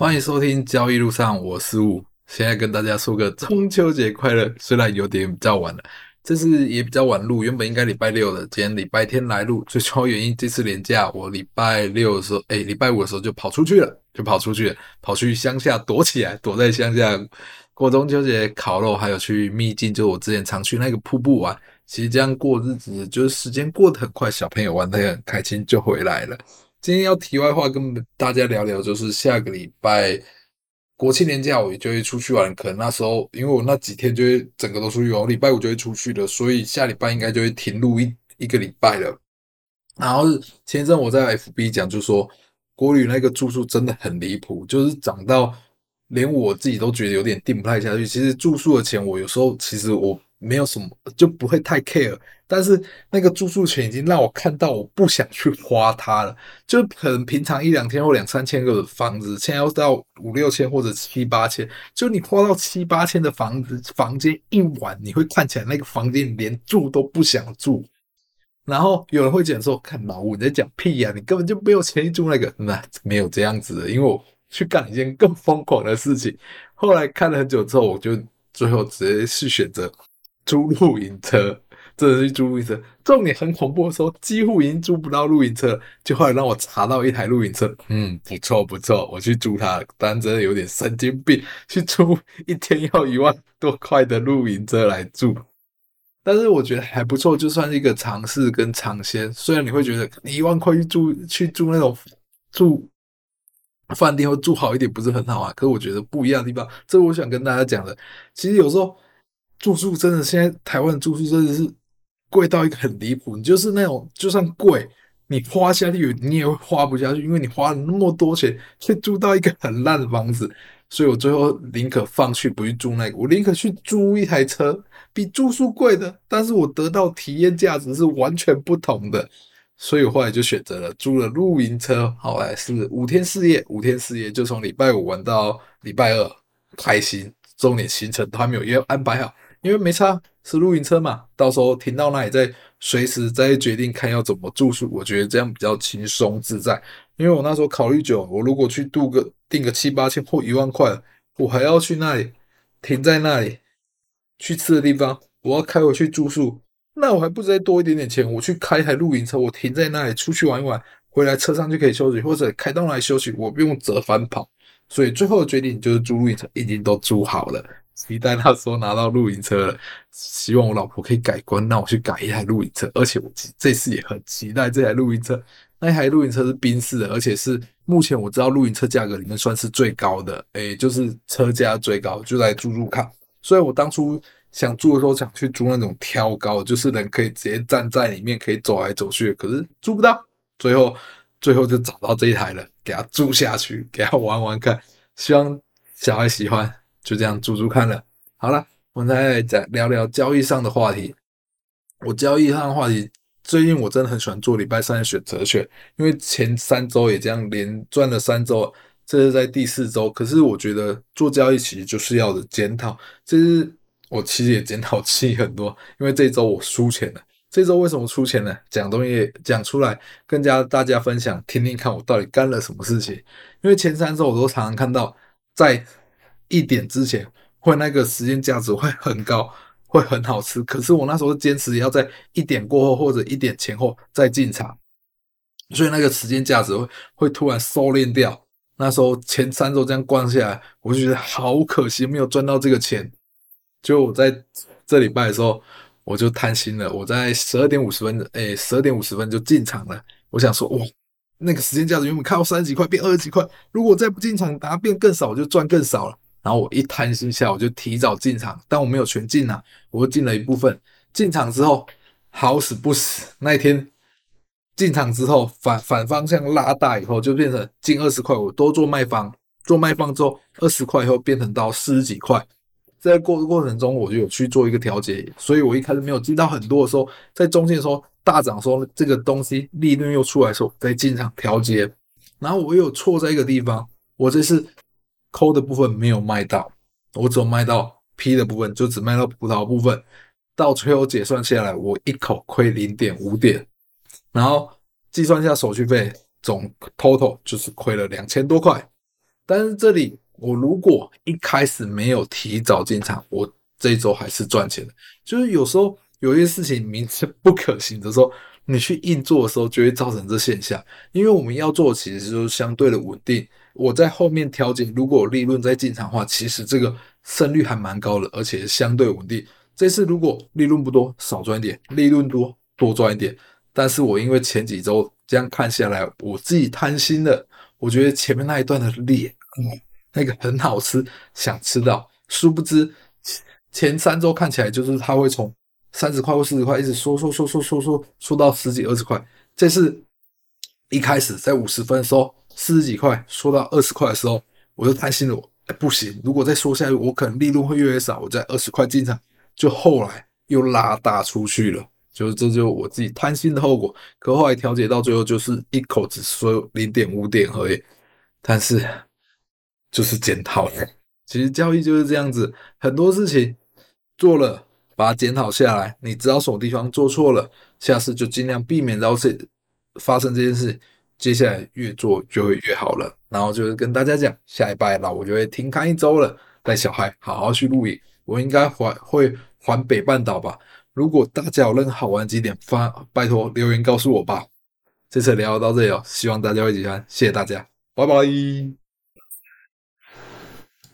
欢迎收听交易路上，我是吴。现在跟大家说个中秋节快乐，虽然有点比较晚了，这次也比较晚录，原本应该礼拜六的，今天礼拜天来录。最主要原因，这次连假，我礼拜六的时候，哎，礼拜五的时候就跑出去了，就跑出去了，跑去乡下躲起来，躲在乡下过中秋节，烤肉，还有去秘境，就我之前常去那个瀑布玩。其实这样过日子，就是时间过得很快，小朋友玩得也很开心，就回来了。今天要题外话跟大家聊聊，就是下个礼拜国庆年假我就会出去玩，可能那时候因为我那几天就会整个都出去玩，礼拜五就会出去了，所以下礼拜应该就会停录一一个礼拜了。然后前阵我在 FB 讲，就说国旅那个住宿真的很离谱，就是涨到连我自己都觉得有点定不太下去。其实住宿的钱我有时候其实我。没有什么，就不会太 care。但是那个住宿权已经让我看到我不想去花它了。就可能平常一两天或两三千个房子，现在要到五六千或者七八千。就你花到七八千的房子房间一晚，你会看起来那个房间连住都不想住。然后有人会讲说：“看老吴你在讲屁呀，你根本就没有钱去住那个。”那没有这样子的，因为我去干一件更疯狂的事情。后来看了很久之后，我就最后直接是选择。租露营车，真的是租露营车。重点很恐怖的时候，几乎已经租不到露营车，就后来让我查到一台露营车，嗯，不错不错，我去租它。但真的有点神经病，去租一天要一万多块的露营车来住。但是我觉得还不错，就算是一个尝试跟尝鲜。虽然你会觉得你一万块去住去住那种住饭店或住好一点不是很好啊，可是我觉得不一样的地方，这是我想跟大家讲的。其实有时候。住宿真的，现在台湾的住宿真的是贵到一个很离谱。你就是那种，就算贵，你花下去你也会花不下去，因为你花了那么多钱去租到一个很烂的房子。所以我最后宁可放弃不去住那个，我宁可去租一台车，比住宿贵的，但是我得到体验价值是完全不同的。所以我后来就选择了租了露营车，后来是五天四夜，五天四夜就从礼拜五玩到礼拜二，开心。重点行程都还没有约安排好。因为没差，是露营车嘛，到时候停到那里再随时再决定看要怎么住宿，我觉得这样比较轻松自在。因为我那时候考虑久，我如果去度个订个七八千或一万块，我还要去那里停在那里去吃的地方，我要开回去住宿，那我还不如再多一点点钱，我去开一台露营车，我停在那里出去玩一玩，回来车上就可以休息，或者开到那里休息，我不用折返跑。所以最后的决定就是租露营车，已经都租好了。期待那时候拿到露营车了，希望我老婆可以改观，让我去改一台露营车。而且我这次也很期待这台露营车。那一台露营车是宾士的，而且是目前我知道露营车价格里面算是最高的，诶，就是车价最高，就来住住看。所以我当初想租的时候，想去租那种挑高，就是人可以直接站在里面，可以走来走去。可是租不到，最后最后就找到这一台了，给他租下去，给他玩玩看，希望小孩喜欢。就这样租租看了，好了，我们再来讲聊聊交易上的话题。我交易上的话题，最近我真的很喜欢做礼拜三的选择权，因为前三周也这样连赚了三周，这是在第四周。可是我觉得做交易其实就是要的检讨，这是我其实也检讨期很多，因为这周我输钱了。这周为什么输钱呢？讲东西讲出来，跟加大家分享，听听看我到底干了什么事情。因为前三周我都常常看到在。一点之前会那个时间价值会很高，会很好吃。可是我那时候坚持要在一点过后或者一点前后再进场，所以那个时间价值会会突然收敛掉。那时候前三周这样逛下来，我就觉得好可惜，没有赚到这个钱。就我在这礼拜的时候，我就贪心了，我在十二点五十分，诶，十二点五十分就进场了。我想说，哇，那个时间价值原本看到三十几块变二十几块，如果再不进场，答变更少，我就赚更少了。然后我一贪心下，我就提早进场，但我没有全进啊，我进了一部分。进场之后，好死不死，那一天进场之后反反方向拉大以后，就变成进二十块，我都做卖方，做卖方之后二十块以后变成到四十几块。在过过程中，我就有去做一个调节，所以我一开始没有进到很多的时候，在中线的时候大涨的时候，这个东西利润又出来的时候，再进场调节。然后我又有错在一个地方，我这是。抠的部分没有卖到，我只有卖到 P 的部分，就只卖到葡萄部分。到最后结算下来，我一口亏零点五点，然后计算一下手续费，总 total 就是亏了两千多块。但是这里我如果一开始没有提早进场，我这一周还是赚钱的。就是有时候有些事情明知不可行的时候，你去硬做的时候，就会造成这现象。因为我们要做其实就是相对的稳定。我在后面调整，如果利润再进场的话，其实这个胜率还蛮高的，而且相对稳定。这次如果利润不多，少赚一点；利润多，多赚一点。但是我因为前几周这样看下来，我自己贪心了，我觉得前面那一段的脸，嗯，那个很好吃，想吃到。殊不知前三周看起来就是它会从三十块或四十块一直缩缩缩缩缩缩缩到十几二十块。这次一开始在五十分的时候。四十几块缩到二十块的时候，我就贪心了。我哎，不行，如果再缩下去，我可能利润会越来越少。我在二十块进场，就后来又拉大出去了，就是这就我自己贪心的后果。可后来调节到最后，就是一口只缩零点五点而已。但是就是检讨，其实交易就是这样子，很多事情做了，把它检讨下来，你知道什么地方做错了，下次就尽量避免到这发生这件事。接下来越做就会越好了，然后就是跟大家讲，下一拜老我就会停刊一周了，带小孩好好去露营。我应该还会环北半岛吧？如果大家有任何好玩的景点，发拜托留言告诉我吧。这次聊到这里哦，希望大家会喜欢，谢谢大家，拜拜。